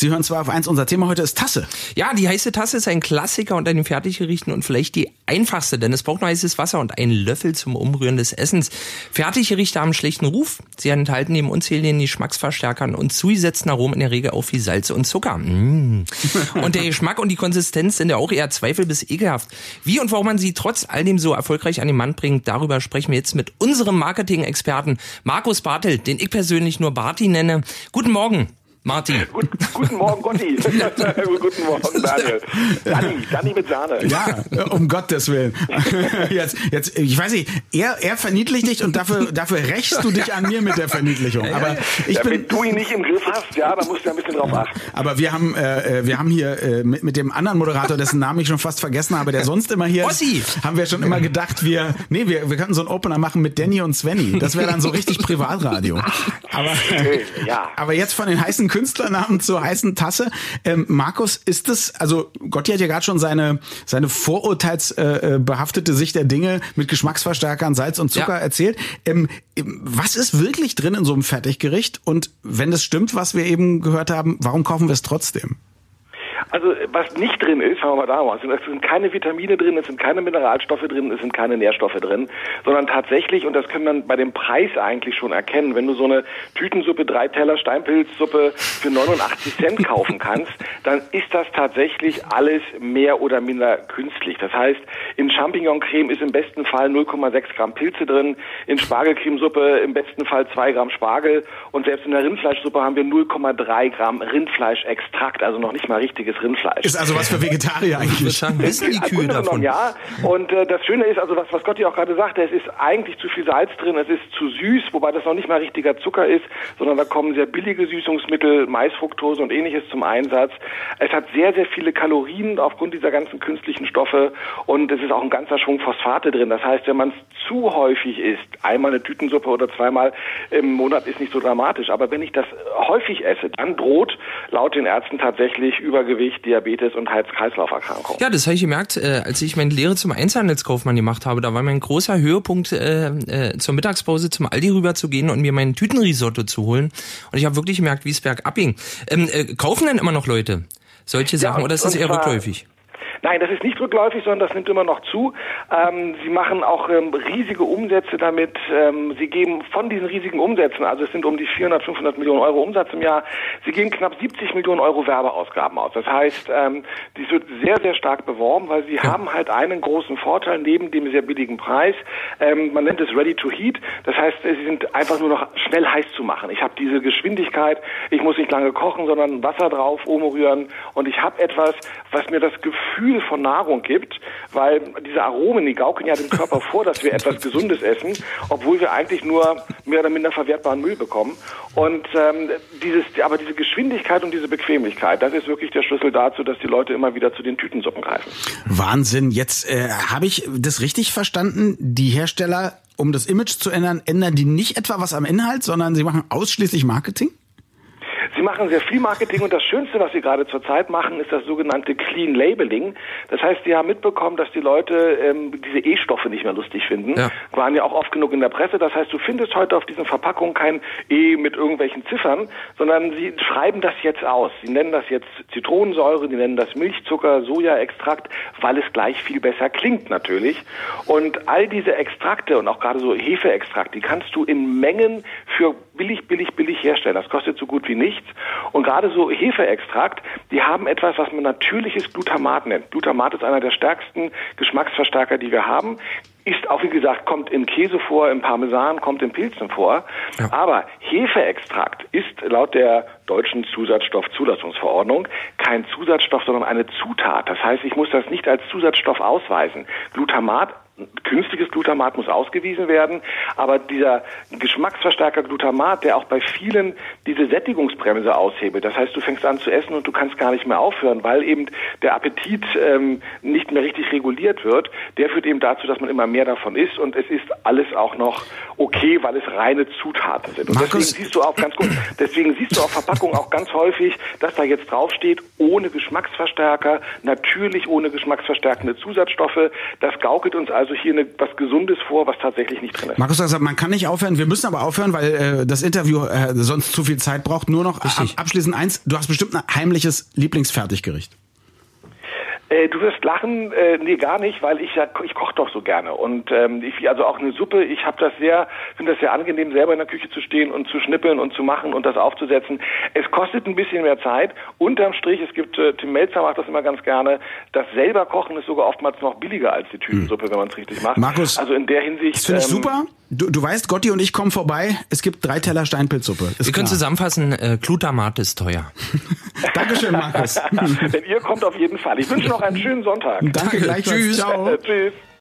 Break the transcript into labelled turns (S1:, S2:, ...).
S1: Sie hören zwar auf eins, unser Thema heute ist Tasse.
S2: Ja, die heiße Tasse ist ein Klassiker unter den Fertiggerichten und vielleicht die einfachste, denn es braucht nur heißes Wasser und einen Löffel zum Umrühren des Essens. Fertiggerichte haben schlechten Ruf. Sie enthalten neben unzähligen Geschmacksverstärkern und zugesetzten Aromen in der Regel auch wie Salz und Zucker. Mm. Und der Geschmack und die Konsistenz sind ja auch eher zweifel bis ekelhaft. Wie und warum man sie trotz all dem so erfolgreich an den Mann bringt, darüber sprechen wir jetzt mit unserem Marketing-Experten Markus Bartel, den ich persönlich nur Barty nenne. Guten Morgen. Martin.
S3: Gut, guten Morgen, Gotti. guten Morgen, Daniel. Danny, Danny mit Sahne.
S1: Ja, um Gottes Willen. Jetzt, jetzt, ich weiß nicht, er, er verniedlicht dich und dafür, dafür rächst du dich an mir mit der Verniedlichung. Aber ich
S3: ja,
S1: bin,
S3: wenn du ihn nicht im Griff hast, ja, da musst du ein bisschen drauf achten.
S1: aber wir haben, äh, wir haben hier äh, mit, mit dem anderen Moderator, dessen Namen ich schon fast vergessen habe, der sonst immer hier
S2: Ossi.
S1: ist, haben wir schon immer gedacht, wir, nee, wir, wir könnten so einen Opener machen mit Danny und Svenny. Das wäre dann so richtig Privatradio. Aber,
S3: Okay, ja.
S1: aber jetzt von den heißen Künstlernamen zur heißen Tasse. Ähm, Markus, ist es, also Gotti hat ja gerade schon seine, seine vorurteilsbehaftete äh, behaftete Sicht der Dinge mit Geschmacksverstärkern, Salz und Zucker
S2: Ja.
S1: erzählt. Ähm, ähm, was ist wirklich drin in so einem Fertiggericht? Und wenn das stimmt, was wir eben gehört haben, warum kaufen wir es trotzdem?
S3: Also was nicht drin ist, fangen wir mal da an. Es sind keine Vitamine drin, es sind keine Mineralstoffe drin, es sind keine Nährstoffe drin, sondern tatsächlich, und das kann man bei dem Preis eigentlich schon erkennen, wenn du so eine Tütensuppe, drei Teller Steinpilzsuppe für 89 Cent kaufen kannst, dann ist das tatsächlich alles mehr oder minder künstlich. Das heißt, in Champignoncreme ist im besten Fall 0,6 Gramm Pilze drin, in Spargelcremesuppe im besten Fall 2 Gramm Spargel und selbst in der Rindfleischsuppe haben wir 0,3 Gramm Rindfleischextrakt, also noch nicht mal richtiges Rindfleisch.
S1: Ist also was für Vegetarier
S2: Ich
S1: eigentlich.
S2: sagen, wissen die Kühe davon?
S3: Ja, und äh, das Schöne ist, also was, was Gotti auch gerade sagte, es ist eigentlich zu viel Salz drin, es ist zu süß, wobei das noch nicht mal richtiger Zucker ist, sondern da kommen sehr billige Süßungsmittel, Maisfructose und ähnliches zum Einsatz. Es hat sehr, sehr viele Kalorien aufgrund dieser ganzen künstlichen Stoffe und es ist auch ein ganzer Schwung Phosphate drin. Das heißt, wenn man es zu häufig isst, einmal eine Tütensuppe oder zweimal im Monat ist nicht so dramatisch, aber wenn ich das häufig esse, dann droht laut den Ärzten tatsächlich Übergewicht, Diabetes und Herz-Kreislauf-Erkrankungen.
S2: Ja, das habe ich gemerkt, äh, als ich meine Lehre zum Einzelhandelskaufmann gemacht habe. Da war mein großer Höhepunkt, äh, äh, zur Mittagspause zum Aldi rüber zu gehen und mir meinen Tütenrisotto zu holen. Und ich habe wirklich gemerkt, wie es bergab ging. Ähm, äh, kaufen denn immer noch Leute solche Sachen
S3: und-
S2: oder ist das eher rückläufig?
S3: Nein, das ist nicht rückläufig, sondern das nimmt immer noch zu. Ähm, sie machen auch ähm, riesige Umsätze damit. Ähm, sie geben von diesen riesigen Umsätzen, also es sind um die 400, 500 Millionen Euro Umsatz im Jahr, sie geben knapp 70 Millionen Euro Werbeausgaben aus. Das heißt, ähm, dies wird sehr, sehr stark beworben, weil sie haben halt einen großen Vorteil neben dem sehr billigen Preis. Ähm, man nennt es Ready to Heat. Das heißt, sie sind einfach nur noch schnell heiß zu machen. Ich habe diese Geschwindigkeit, ich muss nicht lange kochen, sondern Wasser drauf, umrühren und ich habe etwas, was mir das Gefühl von Nahrung gibt, weil diese Aromen, die gaukeln ja dem Körper vor, dass wir etwas Gesundes essen, obwohl wir eigentlich nur mehr oder minder verwertbaren Müll bekommen. Und ähm, dieses, aber diese Geschwindigkeit und diese Bequemlichkeit, das ist wirklich der Schlüssel dazu, dass die Leute immer wieder zu den Tütensuppen greifen.
S1: Wahnsinn. Jetzt äh, habe ich das richtig verstanden. Die Hersteller, um das Image zu ändern, ändern die nicht etwa was am Inhalt, sondern sie machen ausschließlich Marketing?
S3: Sie machen sehr viel Marketing und das Schönste, was Sie gerade zurzeit machen, ist das sogenannte Clean Labeling. Das heißt, Sie haben mitbekommen, dass die Leute ähm, diese E-Stoffe nicht mehr lustig finden.
S2: Ja.
S3: Waren ja auch oft genug in der Presse. Das heißt, du findest heute auf diesen Verpackungen kein E mit irgendwelchen Ziffern, sondern Sie schreiben das jetzt aus. Sie nennen das jetzt Zitronensäure, die nennen das Milchzucker, Sojaextrakt, weil es gleich viel besser klingt natürlich. Und all diese Extrakte und auch gerade so Hefeextrakt, die kannst du in Mengen für billig, billig, billig herstellen. Das kostet so gut wie nichts. Und gerade so Hefeextrakt, die haben etwas, was man natürliches Glutamat nennt. Glutamat ist einer der stärksten Geschmacksverstärker, die wir haben. Ist auch, wie gesagt, kommt im Käse vor, im Parmesan, kommt in Pilzen vor.
S2: Ja.
S3: Aber Hefeextrakt ist laut der deutschen Zusatzstoffzulassungsverordnung kein Zusatzstoff, sondern eine Zutat. Das heißt, ich muss das nicht als Zusatzstoff ausweisen. Glutamat künstliches Glutamat muss ausgewiesen werden, aber dieser Geschmacksverstärker Glutamat, der auch bei vielen diese Sättigungsbremse aushebelt, das heißt, du fängst an zu essen und du kannst gar nicht mehr aufhören, weil eben der Appetit ähm, nicht mehr richtig reguliert wird, der führt eben dazu, dass man immer mehr davon isst und es ist alles auch noch okay, weil es reine Zutaten sind. Und
S1: Markus-
S3: deswegen siehst du auch ganz gut, deswegen siehst du auf Verpackungen auch ganz häufig, dass da jetzt draufsteht, ohne Geschmacksverstärker, natürlich ohne geschmacksverstärkende Zusatzstoffe. Das gaukelt uns also also hier eine, was Gesundes vor, was tatsächlich nicht drin ist.
S1: Markus sagt, man kann nicht aufhören, wir müssen aber aufhören, weil äh, das Interview äh, sonst zu viel Zeit braucht. Nur noch ab, abschließend eins, du hast bestimmt ein heimliches Lieblingsfertiggericht.
S3: Äh, du wirst lachen, äh, nee, gar nicht, weil ich ja ich koche doch so gerne und ähm, ich also auch eine Suppe. Ich habe das sehr, finde das sehr angenehm, selber in der Küche zu stehen und zu schnippeln und zu machen und das aufzusetzen. Es kostet ein bisschen mehr Zeit. Unterm Strich, es gibt äh, Tim Melzer macht das immer ganz gerne. Das selber Kochen ist sogar oftmals noch billiger als die Tütensuppe, hm. wenn man es richtig macht.
S1: Markus,
S3: also in der Hinsicht.
S1: Das finde ich ähm, super. Du, du weißt, Gotti und ich kommen vorbei. Es gibt drei Teller Steinpilzsuppe.
S2: Ist Wir können zusammenfassen, äh, Glutamat ist teuer.
S1: Dankeschön, Markus.
S3: Denn ihr kommt auf jeden Fall. Ich wünsche noch einen schönen Sonntag.
S1: Danke gleichfalls.
S2: Tschüss. Ciao.
S3: Tschüss.